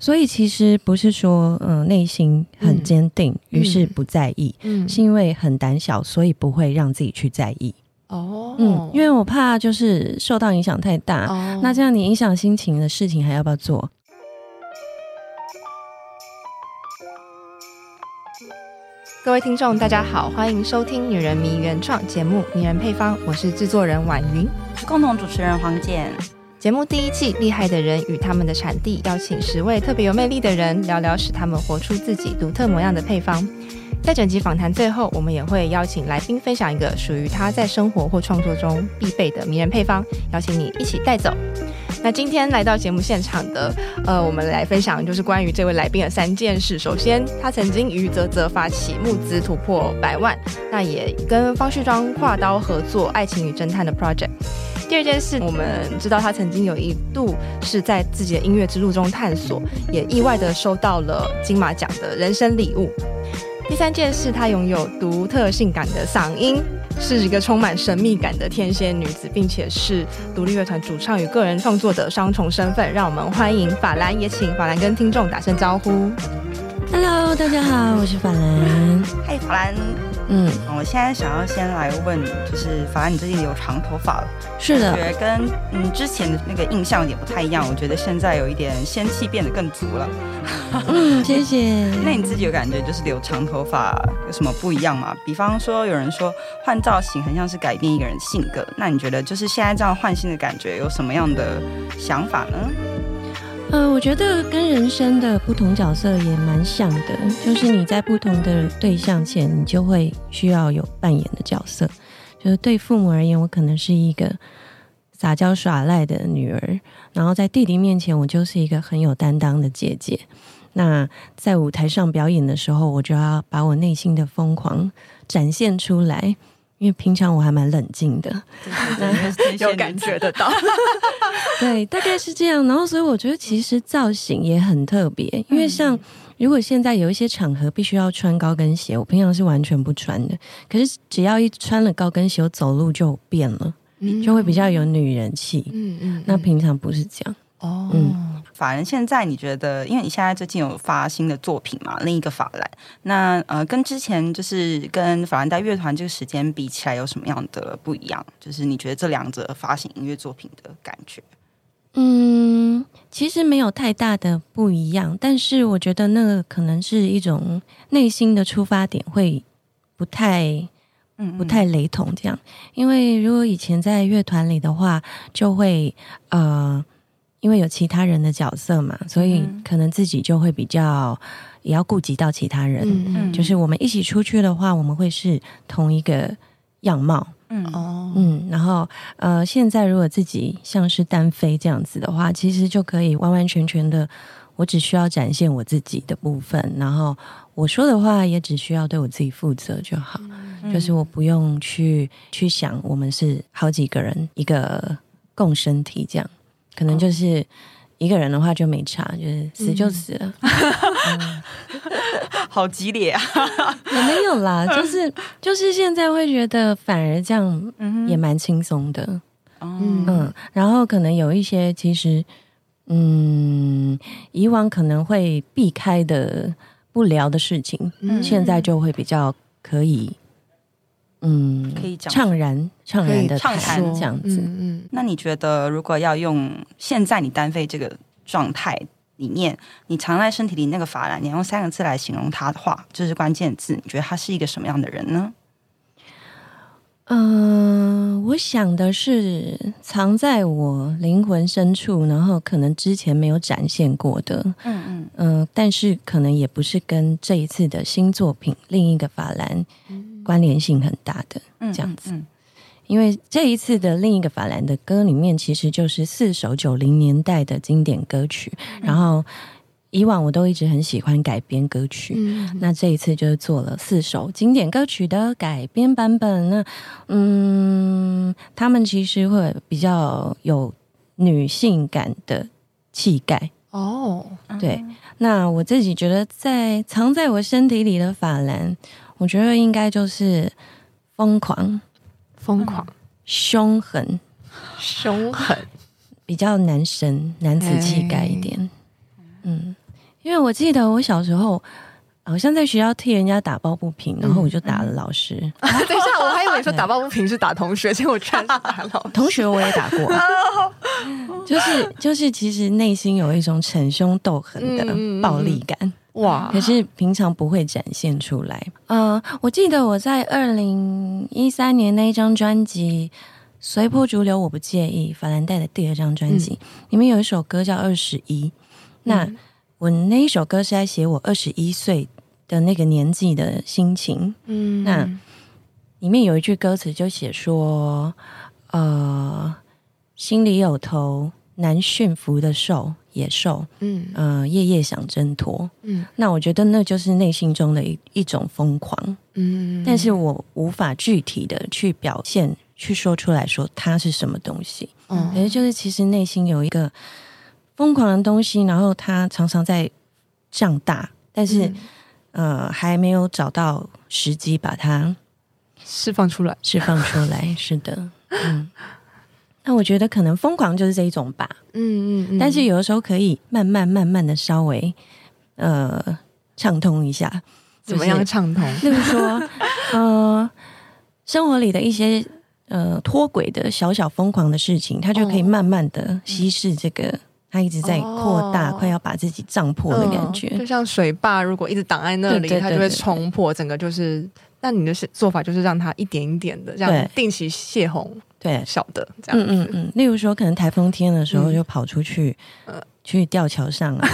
所以其实不是说，嗯、呃，内心很坚定，于、嗯、是不在意，嗯，是因为很胆小，所以不会让自己去在意。哦，嗯，因为我怕就是受到影响太大，哦、那这样你影响心情的事情还要不要做？各位听众，大家好，欢迎收听《女人迷》原创节目《迷人配方》，我是制作人婉云，共同主持人黄健。节目第一季，厉害的人与他们的产地，邀请十位特别有魅力的人，聊聊使他们活出自己独特模样的配方。在整集访谈最后，我们也会邀请来宾分享一个属于他在生活或创作中必备的迷人配方，邀请你一起带走。那今天来到节目现场的，呃，我们来分享就是关于这位来宾的三件事。首先，他曾经与泽泽发起募资突破百万，那也跟方旭庄跨刀合作《爱情与侦探》的 project。第二件事，我们知道他曾经有一度是在自己的音乐之路中探索，也意外的收到了金马奖的人生礼物。第三件事，她拥有独特性感的嗓音，是一个充满神秘感的天蝎女子，并且是独立乐团主唱与个人创作的双重身份。让我们欢迎法兰，也请法兰跟听众打声招呼。Hello，大家好，我是法兰。嗨，法兰。嗯，我现在想要先来问，就是法兰，你最近有长头发了？是的，觉得跟嗯之前的那个印象也不太一样。我觉得现在有一点仙气变得更足了。嗯，谢谢。那你自己有感觉就是留长头发有什么不一样吗？比方说，有人说换造型很像是改变一个人性格，那你觉得就是现在这样换新的感觉有什么样的想法呢？呃，我觉得跟人生的不同角色也蛮像的，就是你在不同的对象前，你就会需要有扮演的角色。就是对父母而言，我可能是一个撒娇耍赖的女儿，然后在弟弟面前，我就是一个很有担当的姐姐。那在舞台上表演的时候，我就要把我内心的疯狂展现出来。因为平常我还蛮冷静的，有 感觉得到，对，大概是这样。然后，所以我觉得其实造型也很特别。因为像如果现在有一些场合必须要穿高跟鞋，我平常是完全不穿的。可是只要一穿了高跟鞋，我走路就变了，就会比较有女人气。嗯嗯，那平常不是这样。哦，嗯，法兰，现在你觉得，因为你现在最近有发新的作品嘛？另一个法兰，那呃，跟之前就是跟法兰黛乐团这个时间比起来，有什么样的不一样？就是你觉得这两者发行音乐作品的感觉？嗯，其实没有太大的不一样，但是我觉得那个可能是一种内心的出发点会不太，嗯，不太雷同这样。因为如果以前在乐团里的话，就会呃。因为有其他人的角色嘛，所以可能自己就会比较也要顾及到其他人。嗯嗯，就是我们一起出去的话，我们会是同一个样貌。嗯哦，嗯，然后呃，现在如果自己像是单飞这样子的话，其实就可以完完全全的，我只需要展现我自己的部分，然后我说的话也只需要对我自己负责就好。嗯，就是我不用去去想我们是好几个人一个共生体这样。可能就是一个人的话就没差，就是死就死了，嗯。嗯、好激烈啊！也没有啦，就是就是现在会觉得反而这样也蛮轻松的，嗯嗯，然后可能有一些其实嗯以往可能会避开的不聊的事情，嗯、现在就会比较可以。嗯，可以讲畅然畅然的畅谈这样子。嗯，嗯，那你觉得，如果要用现在你单飞这个状态里面，你藏在身体里那个法兰，你用三个字来形容他的话，就是关键字，你觉得他是一个什么样的人呢？嗯、呃，我想的是藏在我灵魂深处，然后可能之前没有展现过的。嗯嗯嗯、呃，但是可能也不是跟这一次的新作品另一个法兰。嗯关联性很大的这样子，嗯嗯嗯、因为这一次的另一个法兰的歌里面，其实就是四首九零年代的经典歌曲。嗯、然后以往我都一直很喜欢改编歌曲，嗯、那这一次就是做了四首经典歌曲的改编版本。那嗯，他们其实会比较有女性感的气概哦。对，那我自己觉得，在藏在我身体里的法兰。我觉得应该就是疯狂、疯狂、凶狠、凶狠，比较男神、男子气概一点。嗯，因为我记得我小时候好像在学校替人家打抱不平，然后我就打了老师。嗯。嗯啊、等一下，我还以为你说打抱不平是打同学，结果全是打老师。同学我也打过，就 是就是，其实内心有一种逞凶斗狠的暴力感。哇！可是平常不会展现出来。呃，我记得我在二零一三年那一张专辑《随波逐流》，我不介意。法兰黛的第二张专辑、嗯、里面有一首歌叫《二十一》，那、嗯、我那一首歌是在写我二十一岁的那个年纪的心情。嗯，那里面有一句歌词就写说：“呃，心里有头难驯服的兽。”野兽，嗯，呃，夜夜想挣脱，嗯，那我觉得那就是内心中的一一种疯狂，嗯，但是我无法具体的去表现，去说出来说它是什么东西，嗯，可是就是其实内心有一个疯狂的东西，然后它常常在胀大，但是，嗯、呃，还没有找到时机把它释放出来，释放出来，是的，嗯。那我觉得可能疯狂就是这一种吧，嗯嗯，嗯，但是有的时候可以慢慢慢慢的稍微呃畅通一下，怎么样畅通？例如说，呃，生活里的一些呃脱轨的小小疯狂的事情，它就可以慢慢的稀释这个，它一直在扩大，快要把自己胀破的感觉，就像水坝如果一直挡在那里，它就会冲破，整个就是。那你的做法就是让它一点一点的这样定期泄洪，对，小的这样子。嗯嗯嗯。例如说，可能台风天的时候就跑出去，呃、嗯，去吊桥上啊。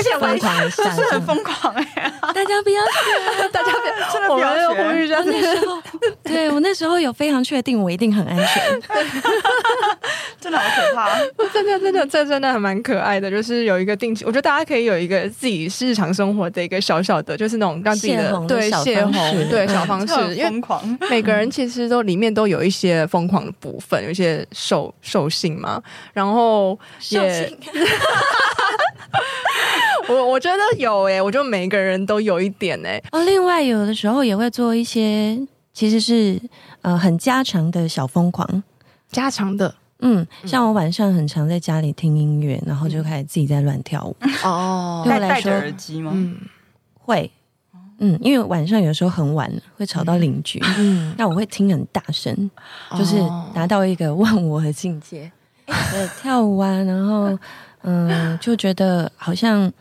有些疯狂是很疯狂哎！大家不要学，大家不要，真的不要学。我那时候，对我那时候有非常确定，我一定很安全。真的好可怕！真的，真的，这真的还蛮可爱的。就是有一个定期，我觉得大家可以有一个自己日常生活的一个小小的，就是那种让自己的对泄洪对小方式，因为每个人其实都里面都有一些疯狂的部分，有一些兽兽性嘛，然后也。我我觉得有诶、欸，我觉得每个人都有一点诶、欸。哦，另外有的时候也会做一些，其实是呃很家常的小疯狂，家常的，嗯，像我晚上很常在家里听音乐，然后就开始自己在乱跳舞。哦，对我来说，戴着耳机吗？嗯，会，嗯，因为晚上有时候很晚了，会吵到邻居，嗯，那我会听很大声，就是达到一个忘我的境界，对，跳舞啊，然后嗯，就觉得好像。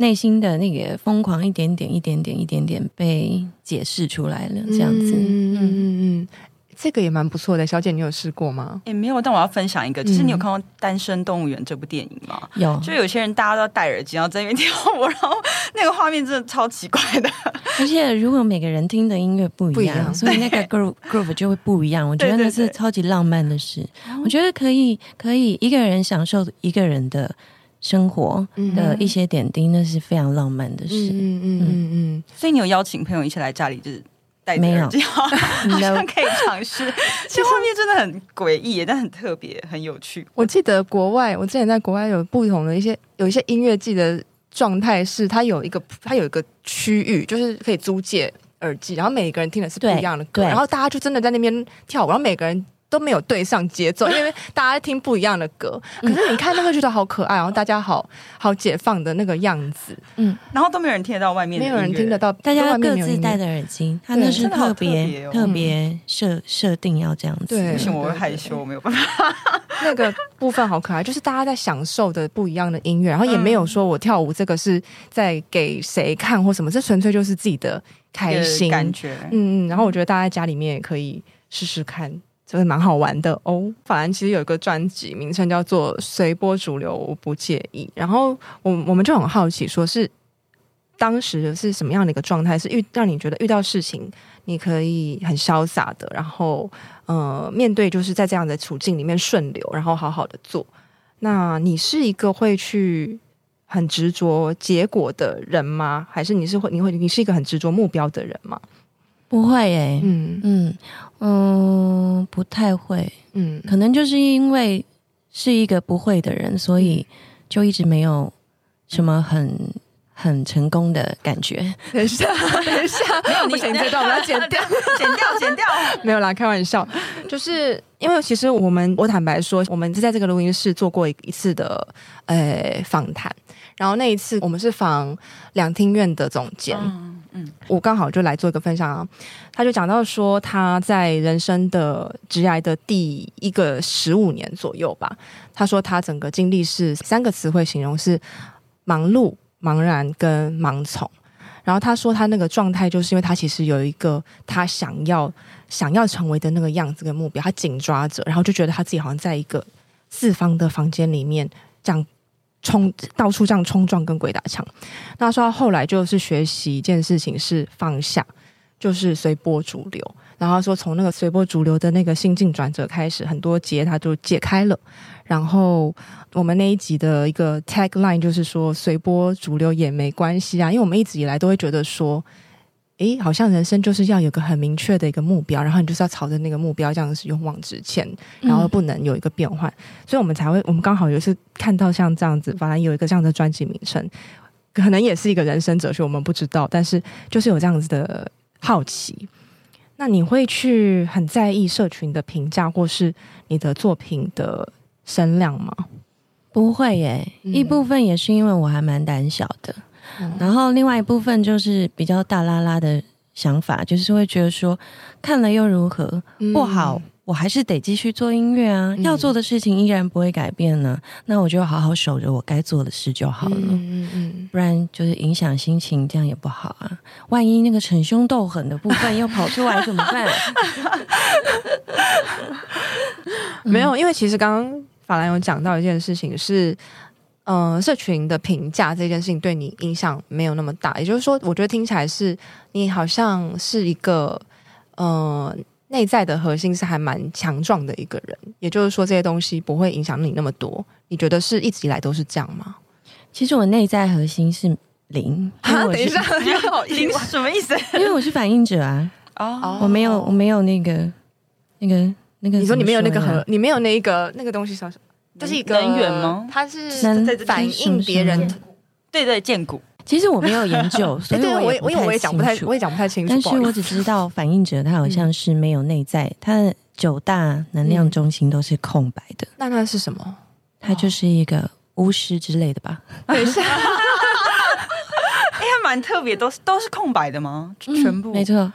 内心的那个疯狂一点点、一点点、一点点被解释出来了，这样子。嗯嗯嗯嗯，这个也蛮不错的。小姐，你有试过吗？也没有，但我要分享一个，就是你有看过《单身动物园》这部电影吗？有。就有些人大家都戴耳机，然后在那边跳舞，然后那个画面真的超奇怪的。而且如果每个人听的音乐不一样，所以那个 groove groove 就会不一样。我觉得那是超级浪漫的事。我觉得可以，可以一个人享受一个人的。生活的一些点滴，那是非常浪漫的事。嗯嗯嗯嗯，嗯。所以你有邀请朋友一起来家里，就是戴着耳机，好像 可以尝试。其实画面真的很诡异，但很特别，很有趣。我记得国外，我之前在国外有不同的一些，有一些音乐季的状态是，它有一个，它有一个区域，就是可以租借耳机，然后每个人听的是不一样的歌，然后大家就真的在那边跳舞，然后每个人。都没有对上节奏，因为大家听不一样的歌。可是你看那个觉得好可爱，然后大家好好解放的那个样子，嗯，然后都没有人听得到外面，没有人听得到，大家各自戴的耳机，他那是特别特别设设定要这样子。对，不行，我会害羞，我没有办法。那个部分好可爱，就是大家在享受的不一样的音乐，然后也没有说我跳舞这个是在给谁看或什么，这纯粹就是自己的开心感觉。嗯嗯，然后我觉得大家在家里面也可以试试看。就是蛮好玩的哦。法兰其实有一个专辑名称叫做《随波逐流，我不介意》。然后我我们就很好奇，说是当时是什么样的一个状态？是遇让你觉得遇到事情你可以很潇洒的，然后呃面对就是在这样的处境里面顺流，然后好好的做。那你是一个会去很执着结果的人吗？还是你是会你会你是一个很执着目标的人吗？不会诶、欸，嗯。嗯嗯，不太会，嗯，可能就是因为是一个不会的人，所以就一直没有什么很很成功的感觉。等一下，等一下，没有你剪这段，我们要 剪掉，剪掉，剪掉。没有啦，开玩笑，就是因为其实我们，我坦白说，我们是在这个录音室做过一一次的呃访谈。然后那一次我们是访两厅院的总监，嗯，嗯我刚好就来做一个分享啊。他就讲到说他在人生的职涯的第一个十五年左右吧，他说他整个经历是三个词汇形容是忙碌、茫然跟盲从。然后他说他那个状态就是因为他其实有一个他想要想要成为的那个样子跟目标，他紧抓着，然后就觉得他自己好像在一个四方的房间里面这样冲，到处这样冲撞跟鬼打墙。那说到后来就是学习一件事情是放下，就是随波逐流。然后说从那个随波逐流的那个心境转折开始，很多结他就解开了。然后我们那一集的一个 tagline 就是说随波逐流也没关系啊，因为我们一直以来都会觉得说，诶，好像人生就是要有个很明确的一个目标，然后你就是要朝着那个目标这样子勇往直前，然后不能有一个变换，嗯、所以我们才会，我们刚好也是看到像这样子，反正有一个这样的专辑名称，可能也是一个人生哲学，我们不知道，但是就是有这样子的好奇。那你会去很在意社群的评价，或是你的作品的声量吗？不会耶，嗯、一部分也是因为我还蛮胆小的，嗯、然后另外一部分就是比较大拉拉的想法，就是会觉得说看了又如何，嗯、不好。我还是得继续做音乐啊，嗯、要做的事情依然不会改变呢。那我就好好守着我该做的事就好了。嗯嗯，嗯不然就是影响心情，这样也不好啊。万一那个逞凶斗狠的部分又跑出来怎么办？没有，因为其实刚刚法兰有讲到一件事情是，嗯、呃，社群的评价这件事情对你影响没有那么大。也就是说，我觉得听起来是你好像是一个，嗯、呃。内在的核心是还蛮强壮的一个人，也就是说这些东西不会影响你那么多。你觉得是一直以来都是这样吗？其实我内在核心是零。啊，等一下，零什么意思？因为我是反应者啊。哦，我没有，我没有那个那个那个。你说你没有那个核，你没有那个那个东西是什么？就是一个能源吗？它是反映别人。对对，荐骨。其实我没有研究，所以我也我也讲不太，我也讲不太清楚。但是我只知道反应者他好像是没有内在，他的九大能量中心都是空白的。那他是什么？他就是一个巫师之类的吧？等一下，哎，还蛮特别，都是都是空白的吗？全部没错。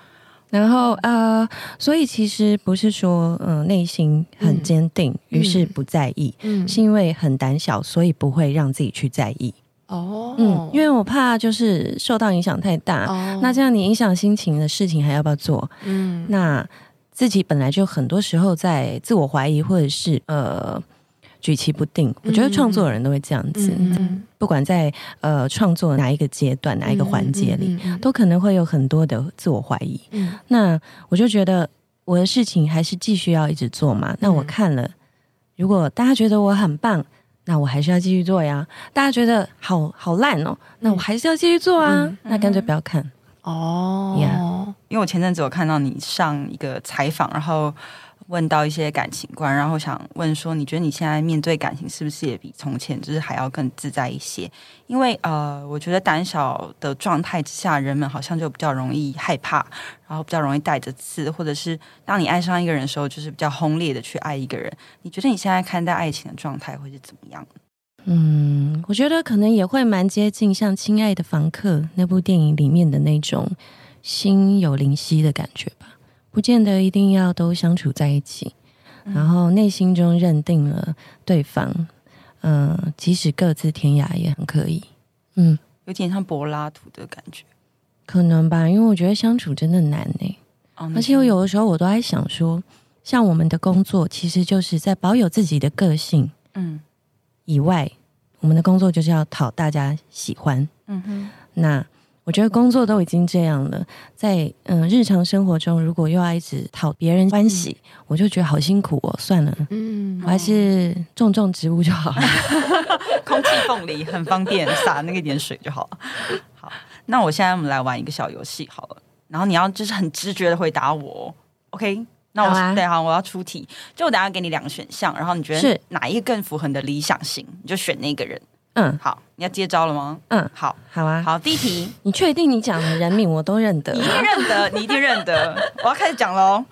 然后呃，所以其实不是说嗯内心很坚定，于是不在意，嗯。是因为很胆小，所以不会让自己去在意。哦，嗯，因为我怕就是受到影响太大，哦、那这样你影响心情的事情还要不要做？嗯，那自己本来就很多时候在自我怀疑或者是呃举棋不定，我觉得创作的人都会这样子，不管在呃创作哪一个阶段哪一个环节里，都可能会有很多的自我怀疑。嗯、那我就觉得我的事情还是继续要一直做嘛。那我看了，如果大家觉得我很棒。那我还是要继续做呀。大家觉得好好烂哦，那我还是要继续做啊。嗯、那干脆不要看哦。因为我前阵子有看到你上一个采访，然后。问到一些感情观，然后想问说，你觉得你现在面对感情是不是也比从前就是还要更自在一些？因为呃，我觉得胆小的状态之下，人们好像就比较容易害怕，然后比较容易带着刺，或者是当你爱上一个人的时候，就是比较轰烈的去爱一个人。你觉得你现在看待爱情的状态会是怎么样？嗯，我觉得可能也会蛮接近像《亲爱的房客》那部电影里面的那种心有灵犀的感觉吧。不见得一定要都相处在一起，嗯、然后内心中认定了对方，嗯、呃，即使各自天涯也很可以，嗯，有点像柏拉图的感觉，可能吧，因为我觉得相处真的难呢，哦、而且我有的时候我都在想说，像我们的工作其实就是在保有自己的个性，嗯，以外，我们的工作就是要讨大家喜欢，嗯哼，那。我觉得工作都已经这样了，在嗯日常生活中，如果又要一直讨别人欢喜，嗯、我就觉得好辛苦哦。算了，嗯，我还是种种植物就好了 空气凤梨很方便，撒那个一点水就好了。好，那我现在我们来玩一个小游戏好了，然后你要就是很直觉的回答我，OK？那我好、啊、对好，我要出题，就我等下给你两个选项，然后你觉得哪一个更符合你的理想型，你就选那个人。嗯，好，你要接招了吗？嗯，好，好啊，好，第一题，你确定你讲的人名我都认得？你一定认得，你一定认得。我要开始讲喽。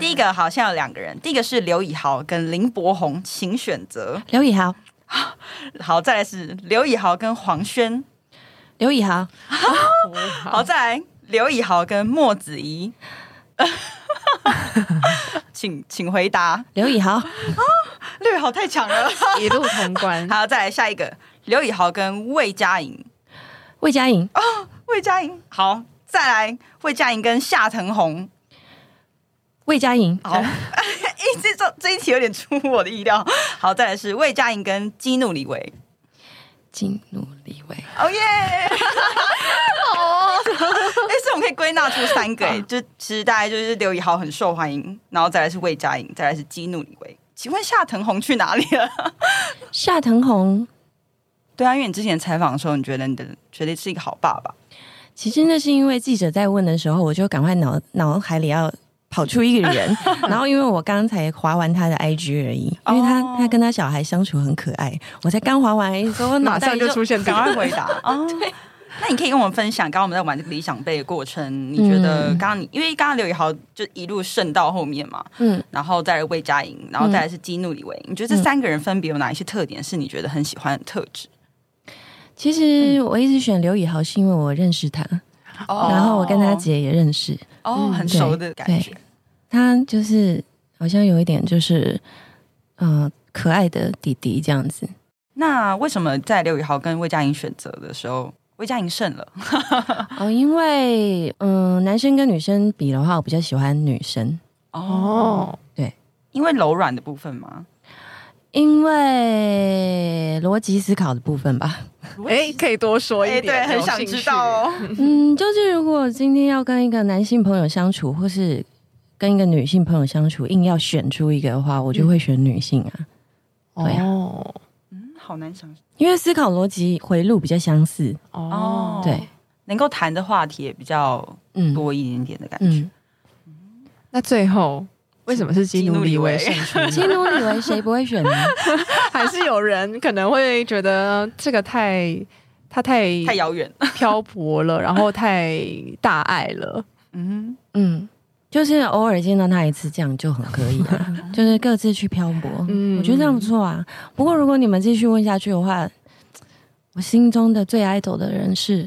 第一个好像有两个人，第一个是刘以豪跟林柏宏，请选择。刘以豪，好，再来是刘以豪跟黄轩。刘以豪，好，再来刘以豪跟莫子仪。请请回答，刘以豪。啊刘以豪太强了，一路通关。好，再来下一个，刘以豪跟魏佳莹。魏佳莹哦，魏佳莹。好，再来魏佳莹跟夏腾宏。魏佳莹，好，哎，这这这一题有点出乎我的意料。好，再来是魏佳莹跟激怒李维，激怒李维，哦耶！哦，哎，所以我们可以归纳出三个，哎，就其实大概就是刘以豪很受欢迎，然后再来是魏佳莹，再来是激怒李维。请问夏腾宏去哪里了？夏腾宏，对啊，因为你之前采访的时候，你觉得你的觉得是一个好爸爸。其实那是因为记者在问的时候，我就赶快脑脑海里要。跑出一个人，然后因为我刚才划完他的 IG 而已，因为他他跟他小孩相处很可爱，我才刚划完，所以我马上就出现，赶快回答。哦，对，那你可以跟我们分享，刚刚我们在玩这个理想杯的过程，你觉得刚刚你因为刚刚刘宇豪就一路胜到后面嘛，嗯，然后再来魏佳莹，然后再来是激怒李维，你觉得这三个人分别有哪一些特点是你觉得很喜欢的特质？其实我一直选刘以豪是因为我认识他，然后我跟他姐也认识。哦，很熟的感觉。他就是好像有一点就是，嗯、呃，可爱的弟弟这样子。那为什么在刘宇豪跟魏佳莹选择的时候，魏佳莹胜了？哦，因为嗯、呃，男生跟女生比的话，我比较喜欢女生。哦，对，因为柔软的部分吗？因为逻辑思考的部分吧。哎，可以多说一点，对，很想知道哦。嗯，就是如果今天要跟一个男性朋友相处，或是跟一个女性朋友相处，硬要选出一个的话，我就会选女性啊。嗯、对哦，嗯，好难想，因为思考逻辑回路比较相似哦。对，能够谈的话题也比较多一点点的感觉。嗯嗯、那最后。为什么是基努里维胜出？基努里维谁不会选呢？还是有人可能会觉得这个太他太太遥远、漂泊了，然后太大爱了。嗯嗯，就是偶尔见到他一次，这样就很可以啊。就是各自去漂泊，嗯，我觉得这样不错啊。不过如果你们继续问下去的话，我心中的最爱走的人是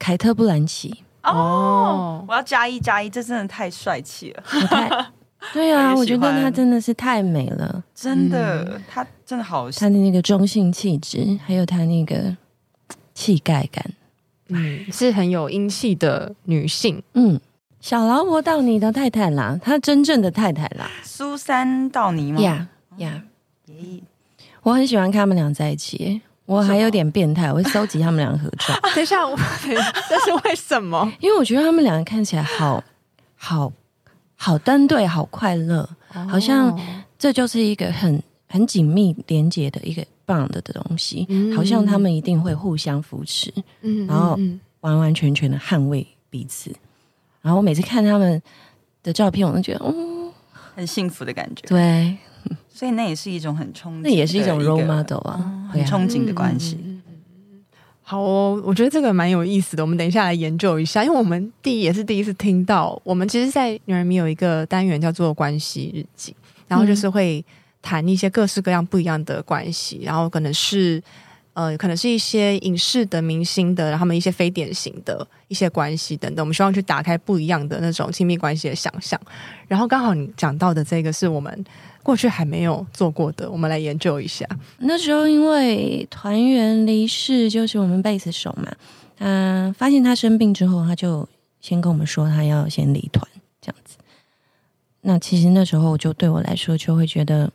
凯特·布兰奇。哦，我要加一加一，这真的太帅气了。对啊，我，我觉得她真的是太美了，真的，她、嗯、真的好，她的那个中性气质，还有她那个气概感，嗯，是很有英气的女性。嗯，小劳勃道尼的太太啦，她真正的太太啦，苏珊道尼吗？呀呀，我很喜欢看他们俩在一起，我还有点变态，我会搜集他们俩合照。等一下，我 这是为什么？因为我觉得他们两个看起来好好。好登对，好快乐，好像这就是一个很很紧密连接的一个棒的的东西，嗯、好像他们一定会互相扶持，嗯、然后完完全全的捍卫彼此。然后我每次看他们的照片，我都觉得，嗯，很幸福的感觉。对，所以那也是一种很憧憬，那也是一种 role model 啊，嗯、很憧憬的关系。好哦，我觉得这个蛮有意思的。我们等一下来研究一下，因为我们第一也是第一次听到。我们其实，在女人迷有一个单元叫做关系日记，然后就是会谈一些各式各样不一样的关系，然后可能是呃，可能是一些影视的明星的，然后他们一些非典型的一些关系等等。我们希望去打开不一样的那种亲密关系的想象。然后刚好你讲到的这个是我们。过去还没有做过的，我们来研究一下。那时候因为团员离世，就是我们贝斯手嘛，他发现他生病之后，他就先跟我们说他要先离团这样子。那其实那时候就对我来说，就会觉得，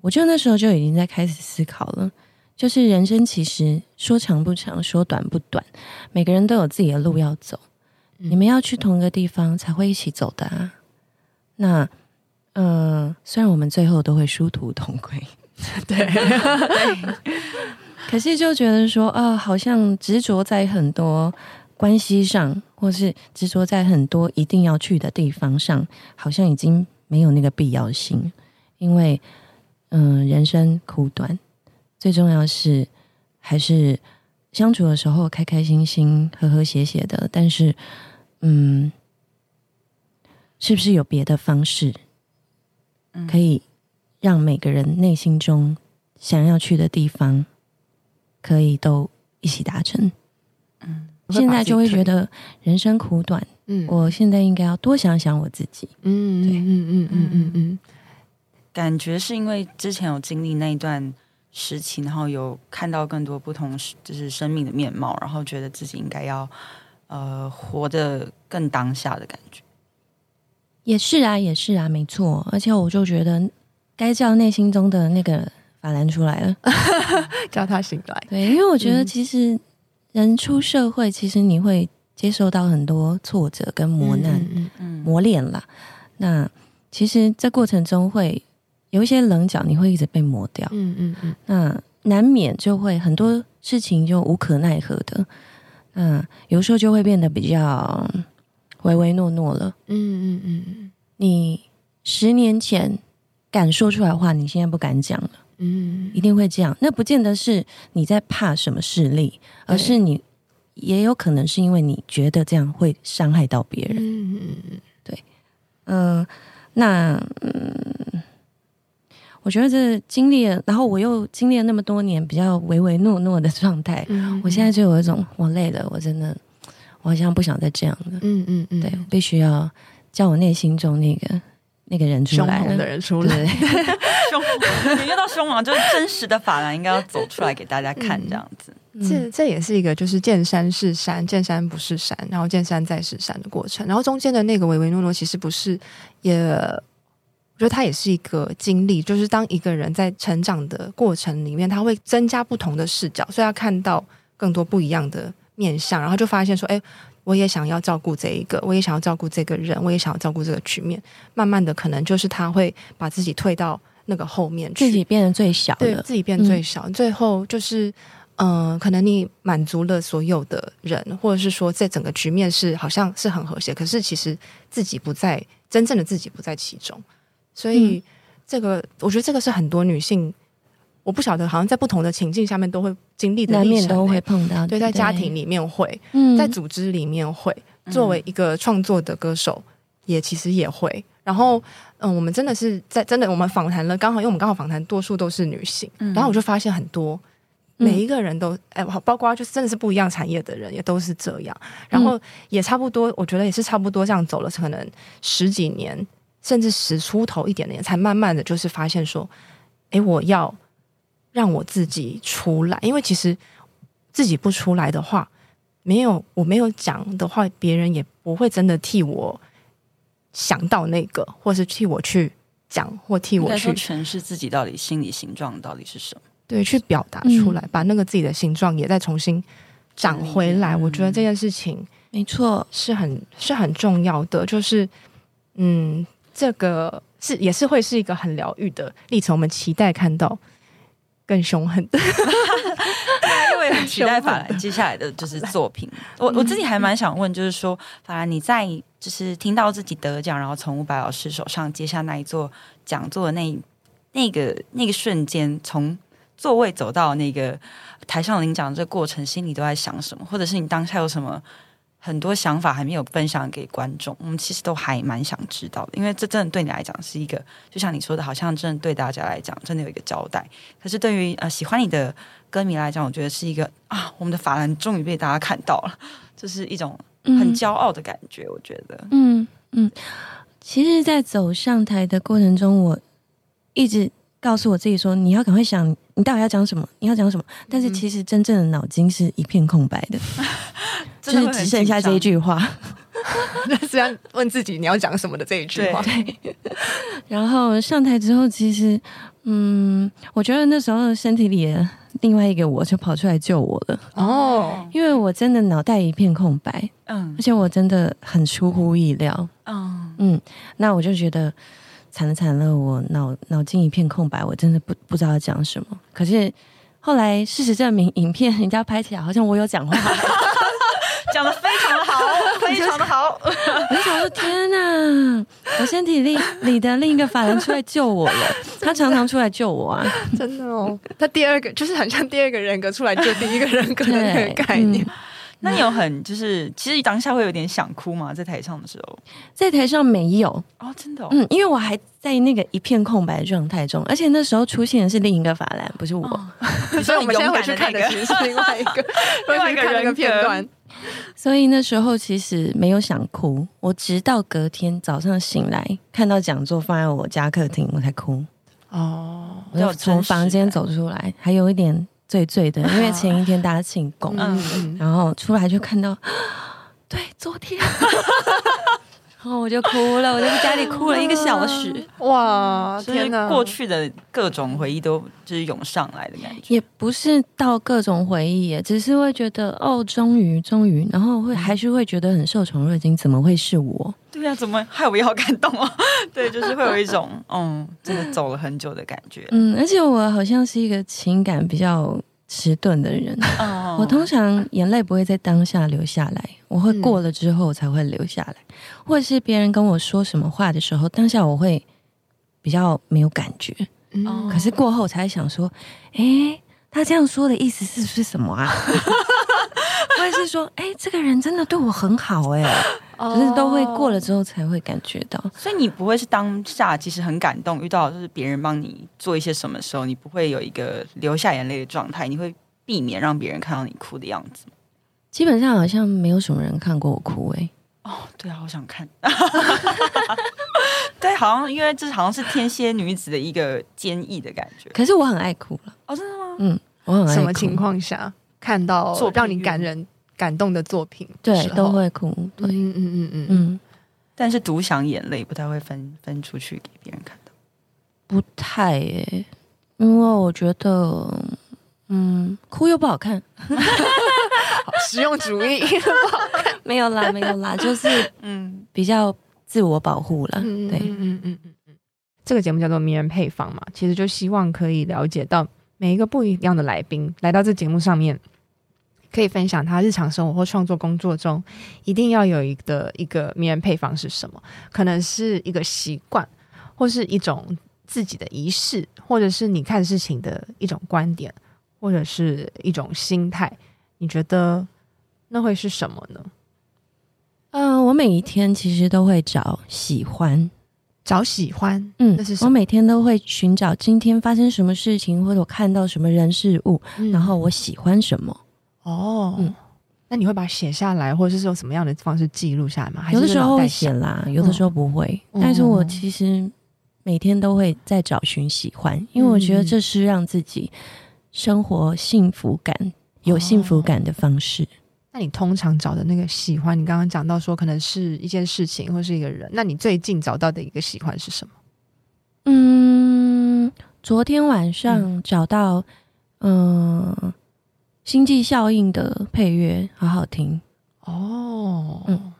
我就那时候就已经在开始思考了，就是人生其实说长不长，说短不短，每个人都有自己的路要走，嗯、你们要去同一个地方才会一起走的啊。那。嗯，虽然我们最后都会殊途同归，对，对，可是就觉得说啊，好像执着在很多关系上，或是执着在很多一定要去的地方上，好像已经没有那个必要性。因为，嗯，人生苦短，最重要是还是相处的时候开开心心、和和谐谐的。但是，嗯，是不是有别的方式？可以让每个人内心中想要去的地方，可以都一起达成。嗯，现在就会觉得人生苦短，嗯，我现在应该要多想想我自己。嗯，对，嗯嗯嗯嗯嗯嗯，感觉是因为之前有经历那一段时期，然后有看到更多不同就是生命的面貌，然后觉得自己应该要呃活得更当下的感觉。也是啊，也是啊，没错。而且我就觉得该叫内心中的那个法兰出来了，叫他醒来。对，因为我觉得其实人出社会，其实你会接受到很多挫折跟磨难，嗯嗯嗯、磨练啦。那其实这过程中会。有一些棱角，你会一直被磨掉，嗯嗯嗯，那难免就会很多事情就无可奈何的，嗯，有时候就会变得比较唯唯诺诺了，嗯嗯嗯，你十年前敢说出来的话，你现在不敢讲了，嗯，一定会这样。那不见得是你在怕什么势力，而是你也有可能是因为你觉得这样会伤害到别人，嗯嗯嗯，对，嗯，那嗯。我觉得这经历了，然后我又经历了那么多年比较唯唯诺诺的状态，嗯、我现在就有一种我累了，我真的，我好像不想再这样了。嗯嗯嗯，对，必须要叫我内心中那个那个人出来，凶猛的人出来，对。凶，你遇到凶猛，就是真实的法兰应该要走出来给大家看，这样子。嗯、这这也是一个就是见山是山，见山不是山，然后见山再是山的过程，然后中间的那个唯唯诺诺，其实不是也。我觉得它也是一个经历，就是当一个人在成长的过程里面，他会增加不同的视角，所以他看到更多不一样的面相，然后就发现说：“哎，我也想要照顾这一个，我也想要照顾这个人，我也想要照顾这个局面。”慢慢的，可能就是他会把自己退到那个后面去，自己变得最小，对，自己变最小，嗯、最后就是，嗯、呃，可能你满足了所有的人，或者是说，这整个局面是好像是很和谐，可是其实自己不在，真正的自己不在其中。所以，这个、嗯、我觉得这个是很多女性，我不晓得，好像在不同的情境下面都会经历的，难免都会碰到。对，在家庭里面会，对在组织里面会，嗯、作为一个创作的歌手，也其实也会。然后，嗯，我们真的是在真的，我们访谈了，刚好因为我们刚好访谈多数都是女性，嗯、然后我就发现很多每一个人都，哎、嗯，包括就是真的是不一样产业的人，也都是这样。然后也差不多，我觉得也是差不多这样走了，可能十几年。甚至十出头一点点，才慢慢的就是发现说，哎，我要让我自己出来，因为其实自己不出来的话，没有我没有讲的话，别人也不会真的替我想到那个，或是替我去讲，或替我去诠释自己到底心理形状到底是什么，对，去表达出来，嗯、把那个自己的形状也再重新长回来。嗯、我觉得这件事情没错，是很是很重要的，就是嗯。这个是也是会是一个很疗愈的历程，我们期待看到更凶狠的，因为很期待法兰接下来的就是作品。我我自己还蛮想问，就是说法兰你在就是听到自己得奖，然后从伍佰老师手上接下那一座讲座的那那个那个瞬间，从座位走到那个台上领奖的这个过程，心里都在想什么？或者是你当下有什么？很多想法还没有分享给观众，我们其实都还蛮想知道的，因为这真的对你来讲是一个，就像你说的，好像真的对大家来讲真的有一个交代。可是对于呃喜欢你的歌迷来讲，我觉得是一个啊，我们的法兰终于被大家看到了，这是一种很骄傲的感觉。我觉得，嗯嗯，其实，在走上台的过程中，我一直告诉我自己说，你要赶快想，你到底要讲什么，你要讲什么。但是其实真正的脑筋是一片空白的。就是只剩下这一句话，那是要问自己你要讲什么的这一句话。对，然后上台之后，其实，嗯，我觉得那时候身体里的另外一个我就跑出来救我了。哦，因为我真的脑袋一片空白，嗯，而且我真的很出乎意料，嗯嗯，那我就觉得惨了惨了，我脑脑筋一片空白，我真的不不知道要讲什么。可是后来事实证明，影片人家拍起来好像我有讲话。讲的非常的好，非常的好。我就想说，天哪！我身体里里的另一个法人出来救我了。他常常出来救我啊，真的哦。他第二个就是很像第二个人格出来救第一个人格的那个概念。那你有很就是，其实当下会有点想哭吗？在台上的时候，在台上没有哦，真的、哦，嗯，因为我还在那个一片空白的状态中，而且那时候出现的是另一个法兰，不是我，哦、所以我们现在回去看的其实是另外一个，另外一个 片段。所以那时候其实没有想哭，我直到隔天早上醒来，看到讲座放在我家客厅，我才哭。哦，我就从房间走出来，还有一点。醉醉的，因为前一天大家庆功，嗯，然后出来就看到，对，昨天，然后我就哭了，我就在家里哭了一个小时，哇，天哪，过去的各种回忆都就是涌上来的感觉，也不是到各种回忆，只是会觉得哦，终于，终于，然后会还是会觉得很受宠若惊，怎么会是我？对呀、啊，怎么害我也好感动哦？对，就是会有一种 嗯，真的走了很久的感觉。嗯，而且我好像是一个情感比较迟钝的人。哦、我通常眼泪不会在当下流下来，我会过了之后才会流下来，嗯、或者是别人跟我说什么话的时候，当下我会比较没有感觉。嗯，可是过后才想说，哎，他这样说的意思是不是什么啊？或者是说，哎，这个人真的对我很好，哎。就是都会过了之后才会感觉到，所以你不会是当下其实很感动，遇到就是别人帮你做一些什么时候，你不会有一个流下眼泪的状态，你会避免让别人看到你哭的样子。基本上好像没有什么人看过我哭哎、欸。哦，对啊，好想看。对，好像因为这好像是天蝎女子的一个坚毅的感觉。可是我很爱哭了。哦，真的吗？嗯，我很爱哭。什么情况下看到让你感人？感动的作品，对，都会哭，对，嗯嗯嗯嗯嗯，但是独享眼泪不太会分分出去给别人看的，不太耶，因为我觉得，嗯，哭又不好看，好实用主义，不好看，没有啦，没有啦，就是嗯，比较自我保护了，对，嗯嗯嗯嗯嗯，这个节目叫做名人配方嘛，其实就希望可以了解到每一个不一样的来宾来到这节目上面。可以分享他日常生活或创作工作中一定要有一个一个名人配方是什么？可能是一个习惯，或是一种自己的仪式，或者是你看事情的一种观点，或者是一种心态。你觉得那会是什么呢？嗯、呃，我每一天其实都会找喜欢，找喜欢。嗯，我每天都会寻找今天发生什么事情，或者我看到什么人事物，嗯、然后我喜欢什么。哦，嗯，那你会把它写下来，或者是用什么样的方式记录下来吗？有的时候会写啦，有的时候不会。嗯、但是我其实每天都会在找寻喜欢，嗯、因为我觉得这是让自己生活幸福感、嗯、有幸福感的方式。哦、那你通常找的那个喜欢，你刚刚讲到说可能是一件事情或是一个人，那你最近找到的一个喜欢是什么？嗯，昨天晚上找到，嗯。呃星际效应的配乐好好听哦，嗯，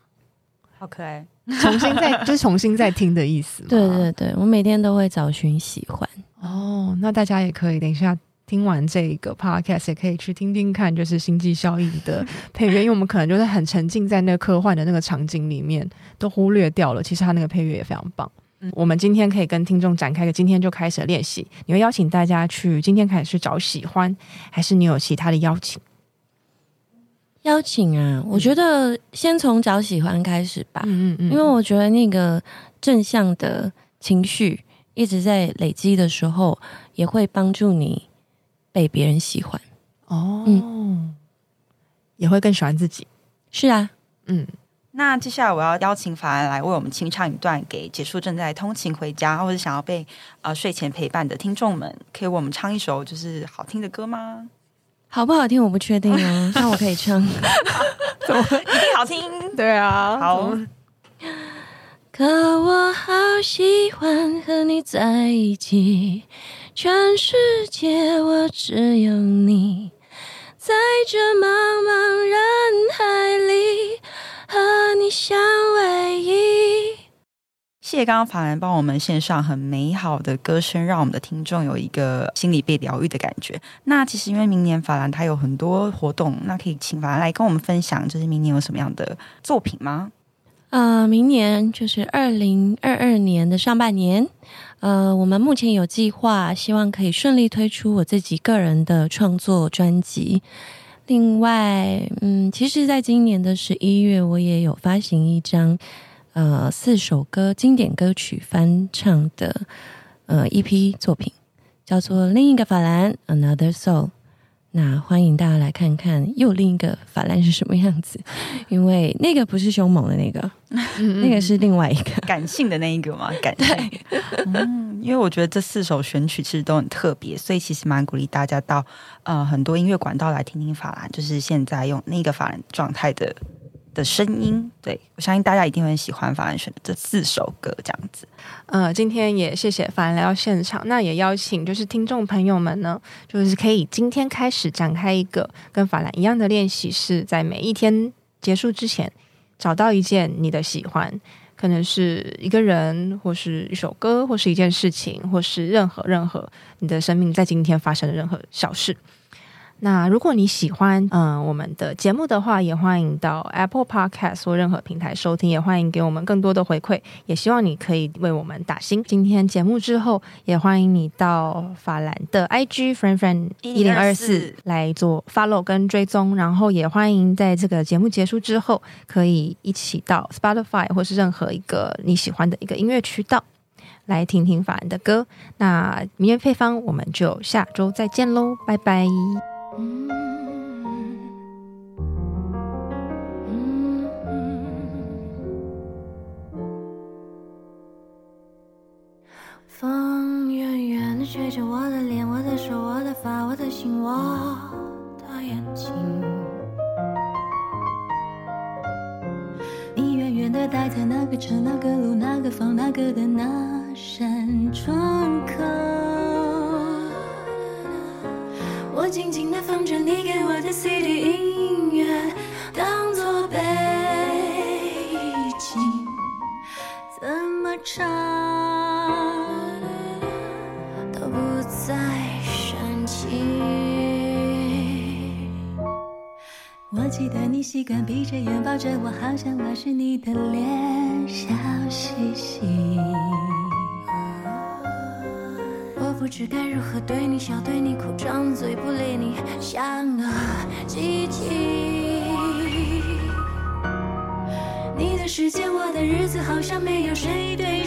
好可爱，重新再 就是重新再听的意思。对对对，我每天都会找寻喜欢哦。那大家也可以等一下听完这个 podcast，也可以去听听看，就是星际效应的配乐，因为我们可能就是很沉浸在那个科幻的那个场景里面，都忽略掉了，其实它那个配乐也非常棒。我们今天可以跟听众展开个今天就开始练习。你会邀请大家去今天开始去找喜欢，还是你有其他的邀请？邀请啊，我觉得先从找喜欢开始吧。嗯嗯嗯，因为我觉得那个正向的情绪一直在累积的时候，也会帮助你被别人喜欢。哦，嗯，也会更喜欢自己。是啊，嗯。那接下来我要邀请法兰来为我们清唱一段，给结束正在通勤回家或者想要被呃睡前陪伴的听众们，可以为我们唱一首就是好听的歌吗？好不好听我不确定哦，那我可以唱，怎么一定好听？对啊，好。可我好喜欢和你在一起，全世界我只有你，在这茫茫人相偎依。谢谢刚刚法兰帮我们献上很美好的歌声，让我们的听众有一个心里被疗愈的感觉。那其实因为明年法兰他有很多活动，那可以请法兰来跟我们分享，就是明年有什么样的作品吗？呃，明年就是二零二二年的上半年，呃，我们目前有计划，希望可以顺利推出我自己个人的创作专辑。另外，嗯，其实，在今年的十一月，我也有发行一张呃四首歌经典歌曲翻唱的呃一批作品，叫做《另一个法兰》（Another Soul）。那欢迎大家来看看又另一个法兰是什么样子，因为那个不是凶猛的那个，那个是另外一个感性的那一个嘛，感性。嗯，因为我觉得这四首选曲其实都很特别，所以其实蛮鼓励大家到呃很多音乐管道来听听法兰，就是现在用那个法兰状态的。的声音，对，我相信大家一定会很喜欢法兰选的这四首歌，这样子。呃，今天也谢谢法兰来到现场，那也邀请就是听众朋友们呢，就是可以今天开始展开一个跟法兰一样的练习，是在每一天结束之前找到一件你的喜欢，可能是一个人，或是一首歌，或是一件事情，或是任何任何你的生命在今天发生的任何小事。那如果你喜欢嗯、呃、我们的节目的话，也欢迎到 Apple Podcast 或任何平台收听，也欢迎给我们更多的回馈，也希望你可以为我们打星。今天节目之后，也欢迎你到法兰的 IG friend friend 一零二四来做 follow 跟追踪，然后也欢迎在这个节目结束之后，可以一起到 Spotify 或是任何一个你喜欢的一个音乐渠道来听听法兰的歌。那迷人配方，我们就下周再见喽，拜拜。嗯嗯风远远的吹着我的脸，我的手，我的发，我的心，我的眼睛。你远远的待在那个城、那个路、那个房、那个的那扇窗口。静静地放着你给我的 CD 音乐，当作背景，怎么唱都不再煽情。我记得你习惯闭着眼抱着我，好像我是你的脸，笑嘻嘻。不知该如何对你笑，对你哭，张嘴不理你，像个机器。你的世界，我的日子，好像没有谁对